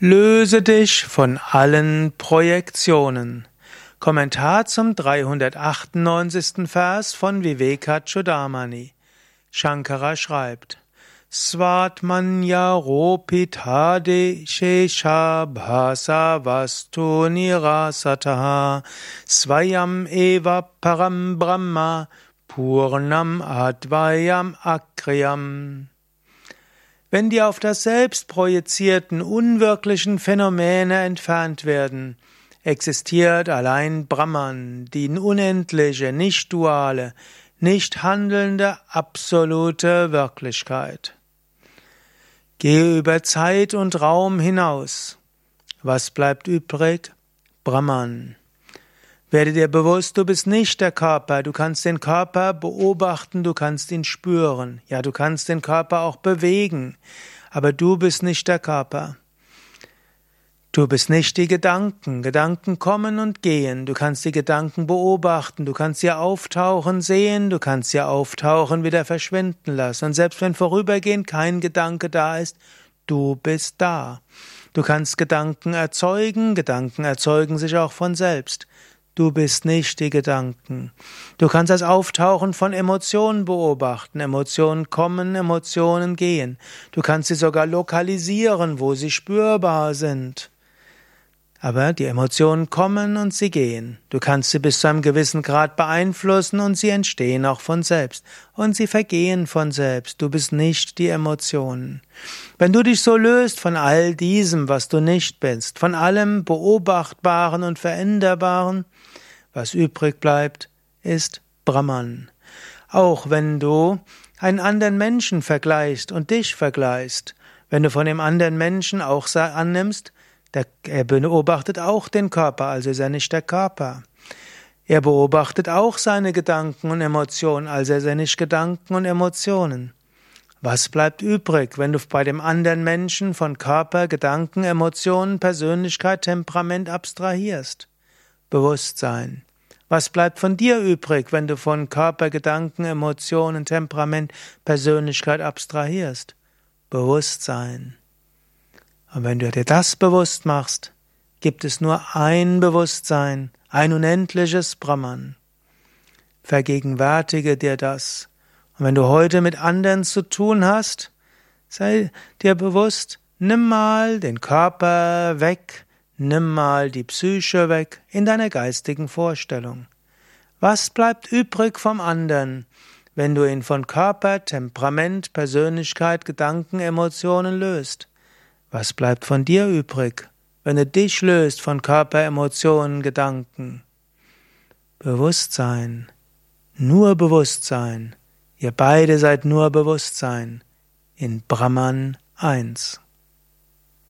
Löse dich von allen Projektionen. Kommentar zum 398. Vers von Vivekachudamani. Shankara schreibt, Svatmanya ropitade shesha bhasa vastu nirasataha svayam eva param brahma purnam advayam akriyam wenn die auf das Selbst projizierten unwirklichen Phänomene entfernt werden, existiert allein Brahman, die unendliche, nicht duale, nicht handelnde, absolute Wirklichkeit. Gehe über Zeit und Raum hinaus. Was bleibt übrig? Brahman. Werde dir bewusst, du bist nicht der Körper, du kannst den Körper beobachten, du kannst ihn spüren, ja, du kannst den Körper auch bewegen, aber du bist nicht der Körper. Du bist nicht die Gedanken. Gedanken kommen und gehen. Du kannst die Gedanken beobachten. Du kannst sie auftauchen sehen. Du kannst sie auftauchen wieder verschwinden lassen. Und selbst wenn vorübergehend kein Gedanke da ist, du bist da. Du kannst Gedanken erzeugen. Gedanken erzeugen sich auch von selbst. Du bist nicht die Gedanken. Du kannst das Auftauchen von Emotionen beobachten. Emotionen kommen, Emotionen gehen. Du kannst sie sogar lokalisieren, wo sie spürbar sind. Aber die Emotionen kommen und sie gehen. Du kannst sie bis zu einem gewissen Grad beeinflussen und sie entstehen auch von selbst. Und sie vergehen von selbst. Du bist nicht die Emotionen. Wenn du dich so löst von all diesem, was du nicht bist, von allem Beobachtbaren und Veränderbaren, was übrig bleibt, ist Brahman. Auch wenn du einen anderen Menschen vergleichst und dich vergleichst, wenn du von dem anderen Menschen auch annimmst, der, er beobachtet auch den Körper, also ist er nicht der Körper. Er beobachtet auch seine Gedanken und Emotionen, also ist er nicht Gedanken und Emotionen. Was bleibt übrig, wenn du bei dem anderen Menschen von Körper, Gedanken, Emotionen, Persönlichkeit, Temperament abstrahierst? Bewusstsein. Was bleibt von dir übrig, wenn du von Körper, Gedanken, Emotionen, Temperament, Persönlichkeit abstrahierst? Bewusstsein. Und wenn du dir das bewusst machst, gibt es nur ein Bewusstsein, ein unendliches Brahman. Vergegenwärtige dir das. Und wenn du heute mit anderen zu tun hast, sei dir bewusst, nimm mal den Körper weg, nimm mal die Psyche weg in deiner geistigen Vorstellung. Was bleibt übrig vom anderen, wenn du ihn von Körper, Temperament, Persönlichkeit, Gedanken, Emotionen löst? Was bleibt von dir übrig, wenn du dich löst von Körper, Emotionen, Gedanken? Bewusstsein, nur Bewusstsein. Ihr beide seid nur Bewusstsein in Brahman eins.